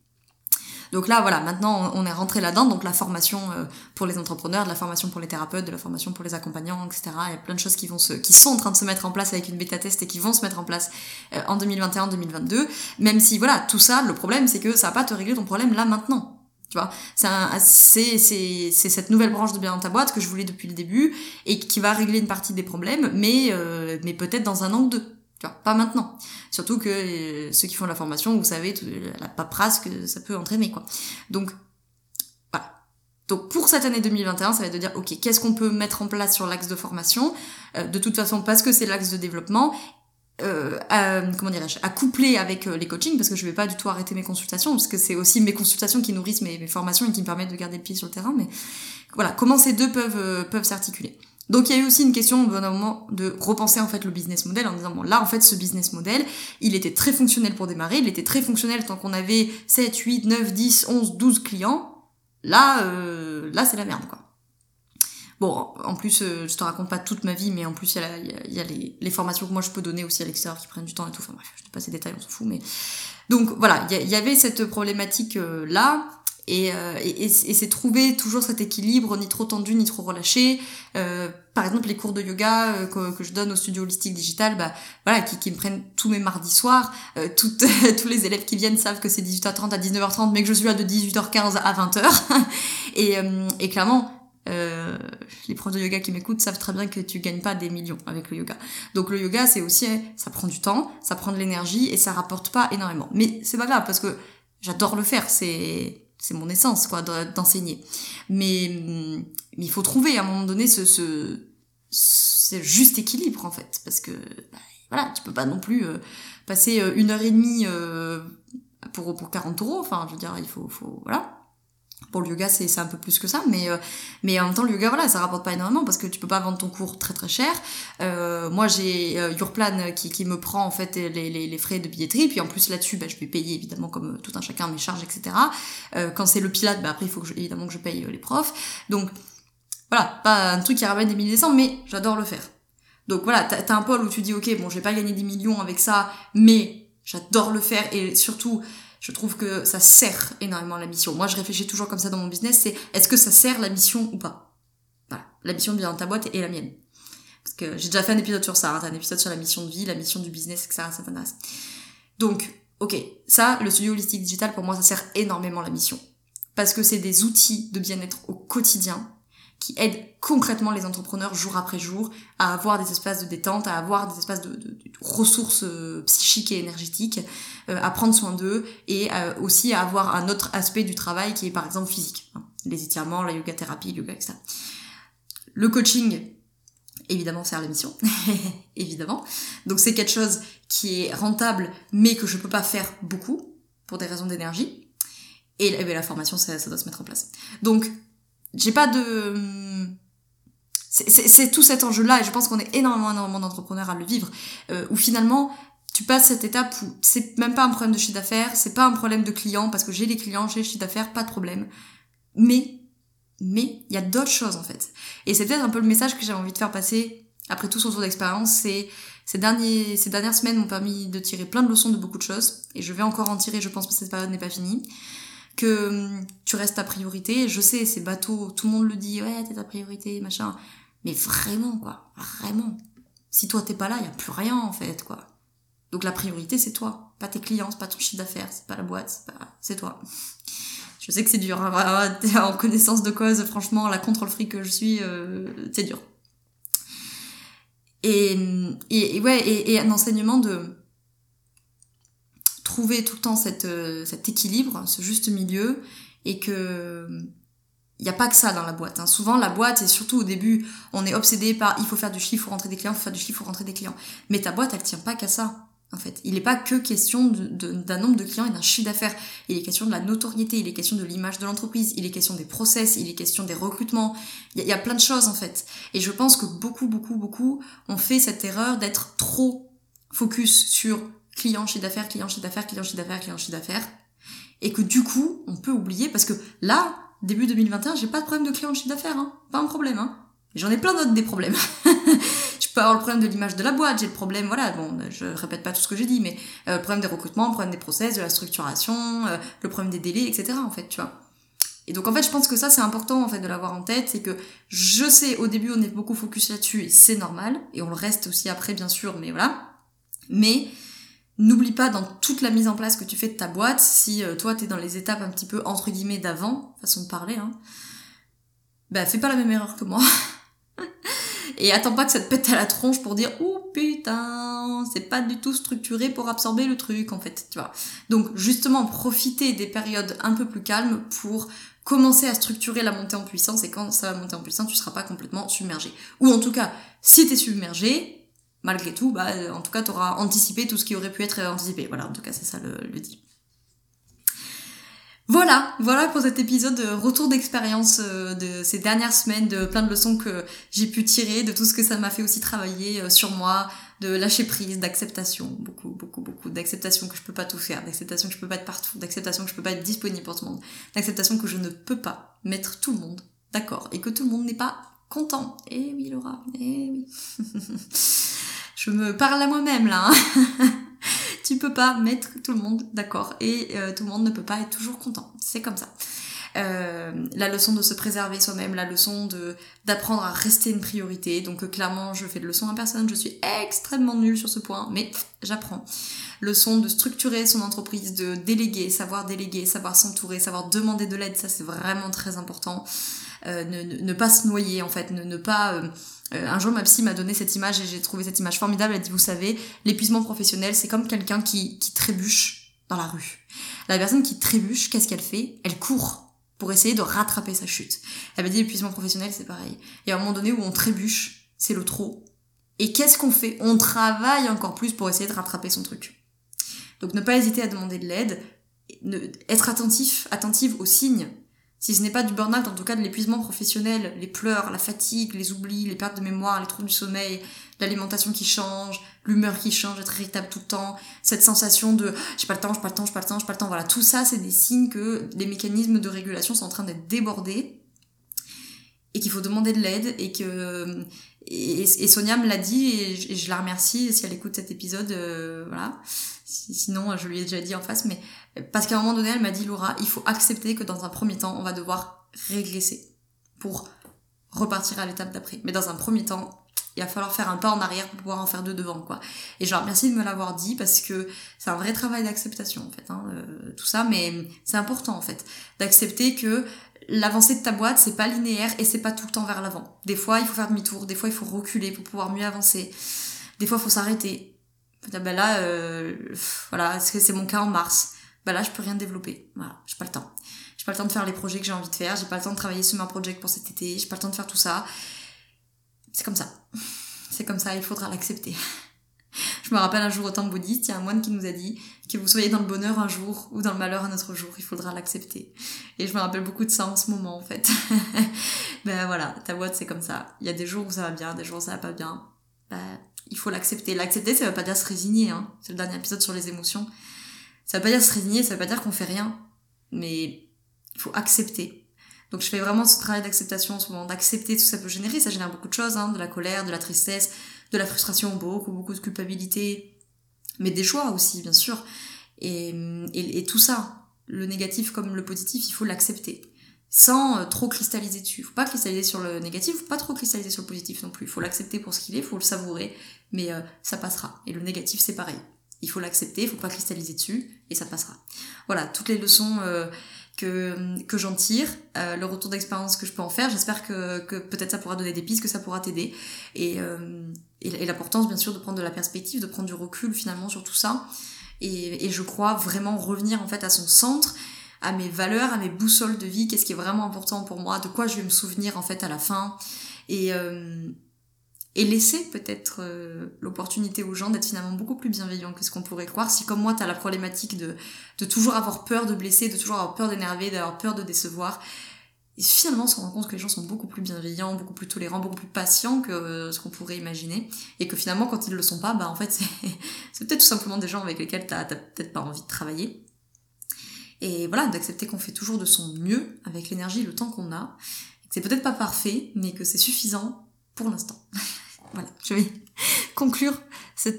Donc là, voilà, maintenant on est rentré là-dedans, donc la formation euh, pour les entrepreneurs, de la formation pour les thérapeutes, de la formation pour les accompagnants, etc. Il y a plein de choses qui vont se, qui sont en train de se mettre en place avec une bêta test et qui vont se mettre en place euh, en 2021-2022. Même si voilà, tout ça, le problème c'est que ça va pas te régler ton problème là maintenant. Tu vois, c'est cette nouvelle branche de bien dans ta boîte que je voulais depuis le début et qui va régler une partie des problèmes, mais euh, mais peut-être dans un an ou deux. Pas maintenant. Surtout que euh, ceux qui font la formation, vous savez la paperasse que ça peut entraîner quoi. Donc voilà. Donc pour cette année 2021, ça va être de dire ok, qu'est-ce qu'on peut mettre en place sur l'axe de formation? Euh, De toute façon, parce que c'est l'axe de développement euh, à, comment à coupler avec euh, les coachings, parce que je vais pas du tout arrêter mes consultations, parce que c'est aussi mes consultations qui nourrissent mes, formations et qui me permettent de garder le pied sur le terrain. Mais voilà, comment ces deux euh, peuvent s'articuler. Donc il y a eu aussi une question au bon moment de repenser en fait le business model en disant bon là en fait ce business model il était très fonctionnel pour démarrer, il était très fonctionnel tant qu'on avait 7, 8, 9, 10, 11, 12 clients. Là euh, là c'est la merde quoi. Bon, en plus, euh, je te raconte pas toute ma vie, mais en plus, il y a, les, les, formations que moi je peux donner aussi à l'extérieur qui prennent du temps et tout. Enfin bref, je te passe ces détails, on s'en fout. Mais donc voilà, il y, avait cette problématique euh, là. Et, euh, et, et c'est trouver toujours cet équilibre, ni trop tendu, ni trop relâché. Euh, par exemple, les cours de yoga euh, que, que, je donne au studio holistique digital, bah voilà, qui, qui me prennent tous mes mardis soirs. Euh, toutes, tous les élèves qui viennent savent que c'est 18h30 à 19h30, mais que je suis là de 18h15 à 20h. et, et clairement, euh, les profs de yoga qui m'écoutent savent très bien que tu gagnes pas des millions avec le yoga. Donc le yoga, c'est aussi, ça prend du temps, ça prend de l'énergie et ça rapporte pas énormément. Mais c'est pas grave parce que j'adore le faire, c'est c'est mon essence quoi d'enseigner. Mais mais il faut trouver à un moment donné ce ce, ce juste équilibre en fait parce que bah, voilà, tu peux pas non plus euh, passer euh, une heure et demie euh, pour pour 40 euros. Enfin, je veux dire, il faut faut voilà pour le yoga, c'est un peu plus que ça, mais euh, mais en même temps, le yoga, voilà, ça rapporte pas énormément parce que tu peux pas vendre ton cours très très cher. Euh, moi, j'ai euh, Yourplan qui, qui me prend en fait les, frais de billetterie, puis en plus là-dessus, bah, je vais payer évidemment comme tout un chacun mes charges, etc. Euh, quand c'est le pilate, bah, après il faut évidemment que je paye les profs. Donc voilà, pas un truc qui ramène des milliers de mais j'adore le faire. Donc voilà, t'as as un pôle où tu dis ok, bon, je vais pas gagner des millions avec ça, mais j'adore le faire et surtout je trouve que ça sert énormément la mission. Moi, je réfléchis toujours comme ça dans mon business, c'est est-ce que ça sert la mission ou pas? Voilà, la mission de bien dans ta boîte et la mienne. Parce que j'ai déjà fait un épisode sur ça, hein, un épisode sur la mission de vie, la mission du business, etc. Ça t'intéresse. Donc, ok, ça, le studio holistique digital, pour moi, ça sert énormément la mission. Parce que c'est des outils de bien-être au quotidien qui aident concrètement les entrepreneurs jour après jour à avoir des espaces de détente, à avoir des espaces de, ressources euh, psychiques et énergétiques, euh, à prendre soin d'eux et euh, aussi à avoir un autre aspect du travail qui est par exemple physique. Hein. les étirements, la yoga thérapie, le yoga, etc. Le coaching, évidemment, à l'émission, évidemment. Donc c'est quelque chose qui est rentable, mais que je peux pas faire beaucoup pour des raisons d'énergie. Et, la formation, ça, ça doit se mettre en place. Donc j'ai pas de c'est tout cet enjeu-là, et je pense qu'on est énormément, énormément d'entrepreneurs à le vivre, euh, où finalement, tu passes cette étape où c'est même pas un problème de chiffre d'affaires, c'est pas un problème de clients, parce que j'ai les clients, j'ai le chiffre d'affaires, pas de problème. Mais, mais, il y a d'autres choses, en fait. Et c'est peut-être un peu le message que j'avais envie de faire passer, après tout ce retour d'expérience, c'est, ces derniers, ces dernières semaines m'ont permis de tirer plein de leçons de beaucoup de choses, et je vais encore en tirer, je pense, que cette période n'est pas finie que hum, tu restes ta priorité. Je sais, c'est bateau, tout le monde le dit, ouais, t'es ta priorité, machin. Mais vraiment, quoi, vraiment. Si toi t'es pas là, y a plus rien en fait, quoi. Donc la priorité c'est toi, pas tes clients, c'est pas ton chiffre d'affaires, c'est pas la boîte, c'est pas, toi. Je sais que c'est dur, hein, en connaissance de cause, franchement, la contre le fric que je suis, euh, c'est dur. Et, et, ouais, et, et un enseignement de trouver tout le temps euh, cet équilibre, ce juste milieu, et que il n'y a pas que ça dans la boîte. Hein. Souvent, la boîte, et surtout au début, on est obsédé par il faut faire du chiffre, il faut rentrer des clients, il faut faire du chiffre, faut rentrer des clients. Mais ta boîte, elle tient pas qu'à ça, en fait. Il n'est pas que question d'un nombre de clients et d'un chiffre d'affaires. Il est question de la notoriété, il est question de l'image de l'entreprise, il est question des process, il est question des recrutements. Il y, y, a plein de choses, en fait. Et je pense que beaucoup, beaucoup, beaucoup ont fait cette erreur d'être trop focus sur client, chiffre d'affaires, client, chiffre d'affaires, client, chiffre d'affaires, client, chiffre d'affaires. Et que du coup, on peut oublier parce que là, début 2021, j'ai pas de problème de client chiffre d'affaires, hein. Pas un problème, hein. J'en ai plein d'autres des problèmes. je peux avoir le problème de l'image de la boîte, j'ai le problème, voilà, bon, je répète pas tout ce que j'ai dit, mais euh, le problème des recrutements, le problème des process, de la structuration, euh, le problème des délais, etc. en fait, tu vois. Et donc en fait, je pense que ça c'est important en fait de l'avoir en tête, c'est que je sais au début on est beaucoup focus là-dessus et c'est normal, et on le reste aussi après bien sûr, mais voilà. Mais N'oublie pas dans toute la mise en place que tu fais de ta boîte, si euh, toi t'es dans les étapes un petit peu entre guillemets d'avant, façon de parler, hein, bah fais pas la même erreur que moi. Et attends pas que ça te pète à la tronche pour dire oh putain, c'est pas du tout structuré pour absorber le truc en fait, tu vois. Donc justement profiter des périodes un peu plus calmes pour commencer à structurer la montée en puissance et quand ça va monter en puissance, tu seras pas complètement submergé. Ou en tout cas, si t'es submergé, malgré tout, bah en tout cas t'auras anticipé tout ce qui aurait pu être anticipé. Voilà, en tout cas c'est ça le, le dit. Voilà, voilà pour cet épisode de retour d'expérience euh, de ces dernières semaines, de plein de leçons que j'ai pu tirer, de tout ce que ça m'a fait aussi travailler euh, sur moi, de lâcher prise, d'acceptation, beaucoup, beaucoup, beaucoup, d'acceptation que je peux pas tout faire, d'acceptation que je peux pas être partout, d'acceptation que je peux pas être disponible pour tout le monde, d'acceptation que je ne peux pas mettre tout le monde d'accord et que tout le monde n'est pas content. Eh oui Laura, eh oui. je me parle à moi-même là. Hein tu peux pas mettre tout le monde d'accord et euh, tout le monde ne peut pas être toujours content. C'est comme ça. Euh, la leçon de se préserver soi-même, la leçon de d'apprendre à rester une priorité. Donc euh, clairement, je fais de leçons à personne, je suis extrêmement nulle sur ce point, mais j'apprends. Leçon de structurer son entreprise, de déléguer, savoir déléguer, savoir s'entourer, savoir demander de l'aide, ça c'est vraiment très important. ne, ne, pas se noyer en fait, ne, ne pas euh, un jour, ma psy m'a donné cette image et j'ai trouvé cette image formidable. Elle dit, vous savez, l'épuisement professionnel, c'est comme quelqu'un qui, qui trébuche dans la rue. La personne qui trébuche, qu'est-ce qu'elle fait? Elle court pour essayer de rattraper sa chute. Elle m'a dit, l'épuisement professionnel, c'est pareil. Il y a un moment donné où on trébuche, c'est le trop. Et qu'est-ce qu'on fait? On travaille encore plus pour essayer de rattraper son truc. Donc ne pas hésiter à demander de l'aide, être attentif, attentive aux signes si ce n'est pas du burn-out, en tout cas de l'épuisement professionnel, les pleurs, la fatigue, les oublis, les pertes de mémoire, les troubles du sommeil, l'alimentation qui change, l'humeur qui change, être irritable tout le temps, cette sensation de j'ai pas le temps, j'ai pas le temps, j'ai pas le temps, j'ai pas le temps, voilà, tout ça c'est des signes que les mécanismes de régulation sont en train d'être débordés et qu'il faut demander de l'aide et que et, Sonia me l'a dit et je, la remercie si elle écoute cet épisode euh, voilà. Sinon je lui ai déjà dit en face mais parce qu'à un moment donné, elle m'a dit, Laura, il faut accepter que dans un premier temps, on va devoir régresser pour repartir à l'étape d'après. Mais dans un premier temps, il va falloir faire un pas en arrière pour pouvoir en faire deux devant, quoi. Et je remercie de me l'avoir dit parce que c'est un vrai travail d'acceptation, en fait, hein, euh, tout ça, mais c'est important, en fait, d'accepter que l'avancée de ta boîte, c'est pas linéaire et c'est pas tout le temps vers l'avant. Des fois, il faut faire demi-tour, des fois, il faut reculer pour pouvoir mieux avancer. Des fois, il faut s'arrêter. Ben là, euh, voilà, c'est mon cas en mars bah là je peux rien développer. Voilà, j'ai pas le temps. J'ai pas le temps de faire les projets que j'ai envie de faire, j'ai pas le temps de travailler sur ma project pour cet été, j'ai pas le temps de faire tout ça. C'est comme ça. C'est comme ça, il faudra l'accepter. Je me rappelle un jour au temple bouddhiste, il y a un moine qui nous a dit que vous soyez dans le bonheur un jour ou dans le malheur un autre jour, il faudra l'accepter. Et je me rappelle beaucoup de ça en ce moment en fait. ben voilà, ta boîte c'est comme ça. Il y a des jours où ça va bien, des jours où ça va pas bien. Ben, il faut l'accepter. L'accepter, ça veut pas dire se résigner. Hein. C'est le dernier épisode sur les émotions. Ça veut pas dire se résigner, ça veut pas dire qu'on fait rien, mais il faut accepter. Donc je fais vraiment ce travail d'acceptation en ce moment, d'accepter tout ce que ça peut générer. Ça génère beaucoup de choses, hein, de la colère, de la tristesse, de la frustration, beaucoup, beaucoup de culpabilité, mais des choix aussi, bien sûr. Et, et, tout ça, le négatif comme le positif, il faut l'accepter. Sans euh, trop cristalliser dessus. Faut pas cristalliser sur le négatif, faut pas trop cristalliser sur le positif non plus. Il faut l'accepter pour ce qu'il est, faut le savourer, mais euh, ça passera. Et le négatif, c'est pareil il faut l'accepter, il faut pas cristalliser dessus, et ça passera. Voilà, toutes les leçons euh, que, j'en tire, euh, le retour d'expérience que je peux en faire, j'espère que, peut-être ça pourra donner des pistes, que ça pourra t'aider, et, euh, et, l'importance bien sûr de prendre de la perspective, de prendre du recul finalement sur tout ça, et, et je crois vraiment revenir en fait à son centre, à mes valeurs, à mes boussoles de vie, qu'est-ce qui est vraiment important pour moi, de quoi je vais me souvenir en fait à la fin, et et laisser peut-être euh, l'opportunité aux gens d'être finalement beaucoup plus bienveillants que ce qu'on pourrait croire. Si comme moi, tu as la problématique de, toujours avoir peur de blesser, de toujours avoir peur d'énerver, d'avoir peur de décevoir, et finalement on se rend compte que les gens sont beaucoup plus bienveillants, beaucoup plus tolérants, beaucoup plus patients que euh, ce qu'on pourrait imaginer, et que finalement quand ils le sont pas, bah en fait c'est peut-être tout simplement des gens avec lesquels t'as peut-être pas envie de travailler. Et voilà, d'accepter qu'on fait toujours de son mieux avec l'énergie et le temps qu'on a, que c'est peut-être pas parfait, mais que c'est suffisant pour l'instant. voilà, je vais conclure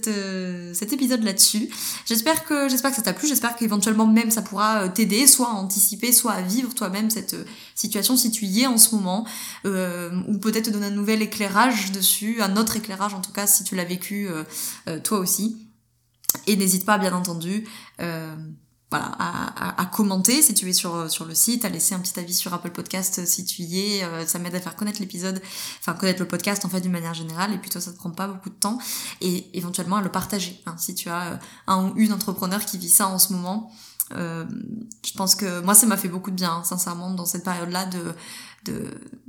euh, cet épisode là-dessus. J'espère que j'espère que ça t'a plu, j'espère qu'éventuellement même ça pourra euh, t'aider, soit à anticiper, soit à vivre toi-même cette euh, situation si tu y es en ce moment, ou peut-être te donner un nouvel éclairage dessus, un autre éclairage en tout cas si tu l'as vécu toi aussi. Et n'hésite pas, bien entendu, voilà, à, à, commenter si tu es sur, sur le site, à laisser un petit avis sur Apple Podcast si tu y es. Euh, ça m'aide à faire connaître l'épisode, enfin connaître le podcast en fait d'une manière générale. Et puis toi, ça te prend pas beaucoup de temps. Et éventuellement à le partager. Hein, si tu as un ou une entrepreneur qui vit ça en ce moment, euh, je pense que moi, ça m'a fait beaucoup de bien, sincèrement, dans cette période-là, de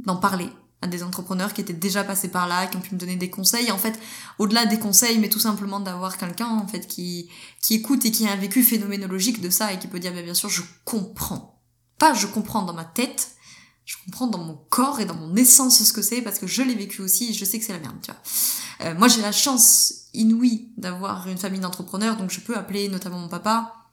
d'en parler des entrepreneurs qui étaient déjà passés par là, qui ont pu me donner des conseils. en fait, au-delà des conseils, mais tout simplement d'avoir quelqu'un en fait qui qui écoute et qui a un vécu phénoménologique de ça et qui peut dire bien sûr je comprends. Pas je comprends dans ma tête, je comprends dans mon corps et dans mon essence ce que c'est parce que je l'ai vécu aussi et je sais que c'est la merde, tu vois. Euh, moi j'ai la chance inouïe d'avoir une famille d'entrepreneurs donc je peux appeler notamment mon papa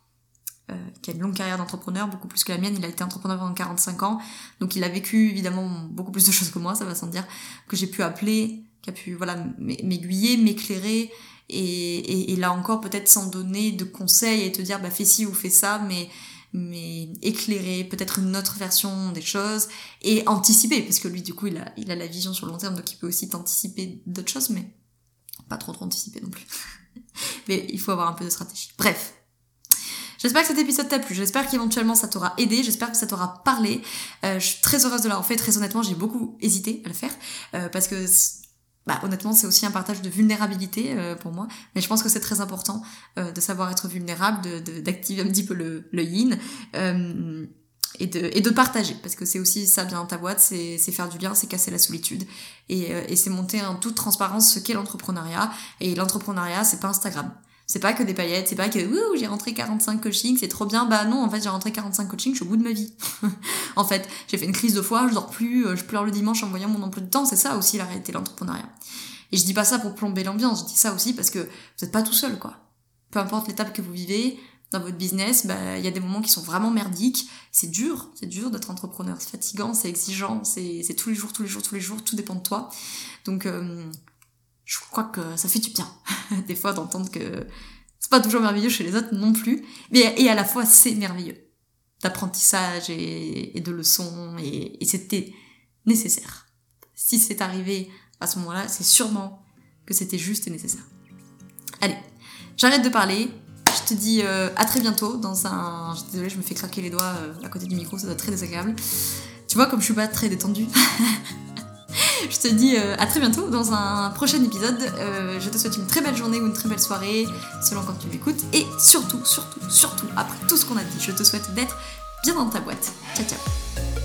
euh, qui a une longue carrière d'entrepreneur, beaucoup plus que la mienne. Il a été entrepreneur pendant 45 ans, donc il a vécu évidemment beaucoup plus de choses que moi, ça va sans dire, que j'ai pu appeler, qui a pu voilà m'aiguiller, m'éclairer, et, et, là encore peut-être sans donner de conseils et te dire bah fais ci ou fais ça, mais mais éclairer peut-être une autre version des choses et anticiper. Parce que lui du coup il a il a la vision sur le long terme donc il peut aussi t'anticiper d'autres choses mais pas trop trop anticiper non plus. Mais il faut avoir un peu de stratégie. Bref J'espère que cet épisode t'a plu, j'espère qu'éventuellement ça t'aura aidé, j'espère que ça t'aura parlé. Euh, je suis très heureuse de l'avoir fait, très honnêtement j'ai beaucoup hésité à le faire, euh, parce que bah, honnêtement c'est aussi un partage de vulnérabilité euh, pour moi, mais je pense que c'est très important de savoir être vulnérable, d'activer de, un petit peu le, le yin. et de, et de partager, parce que c'est aussi ça bien ta boîte, c'est faire du lien, c'est casser la solitude, et, et c'est monter en toute transparence ce qu'est l'entrepreneuriat, et l'entrepreneuriat c'est pas Instagram. C'est pas que des paillettes, c'est pas que ouh, j'ai rentré 45 coachings, c'est trop bien. Bah non, en fait, j'ai rentré 45 coachings, je suis au bout de ma vie. en fait, j'ai fait une crise de foi, je dors plus, euh, je pleure le dimanche en voyant mon emploi de temps, c'est ça aussi la réalité de l'entrepreneuriat. Et je dis pas ça pour plomber l'ambiance, je dis ça aussi parce que vous êtes pas tout seul quoi. Peu importe l'étape que vous vivez dans votre business, bah il y a des moments qui sont vraiment merdiques, c'est dur, c'est dur d'être entrepreneur, c'est fatigant, c'est exigeant, c'est tous les jours, tous les jours, tous les jours, tout dépend de toi. Donc euh, je crois que ça fait du bien, des fois, d'entendre que c'est pas toujours merveilleux chez les autres non plus, mais et à la fois c'est merveilleux d'apprentissage et, de leçons et, c'était nécessaire. Si c'est arrivé à ce moment-là, c'est sûrement que c'était juste et nécessaire. Allez, j'arrête de parler. Je te dis euh, à très bientôt dans un. Désolée, je me fais craquer les doigts euh, à côté du micro, ça doit être très désagréable. Tu vois, comme je suis pas très détendue. je te dis euh, à très bientôt dans un prochain épisode. Euh, je te souhaite une très belle journée ou une très belle soirée, selon quand tu m'écoutes. Et surtout, surtout, surtout, après tout ce qu'on a dit, je te souhaite d'être bien dans ta boîte. Ciao, ciao.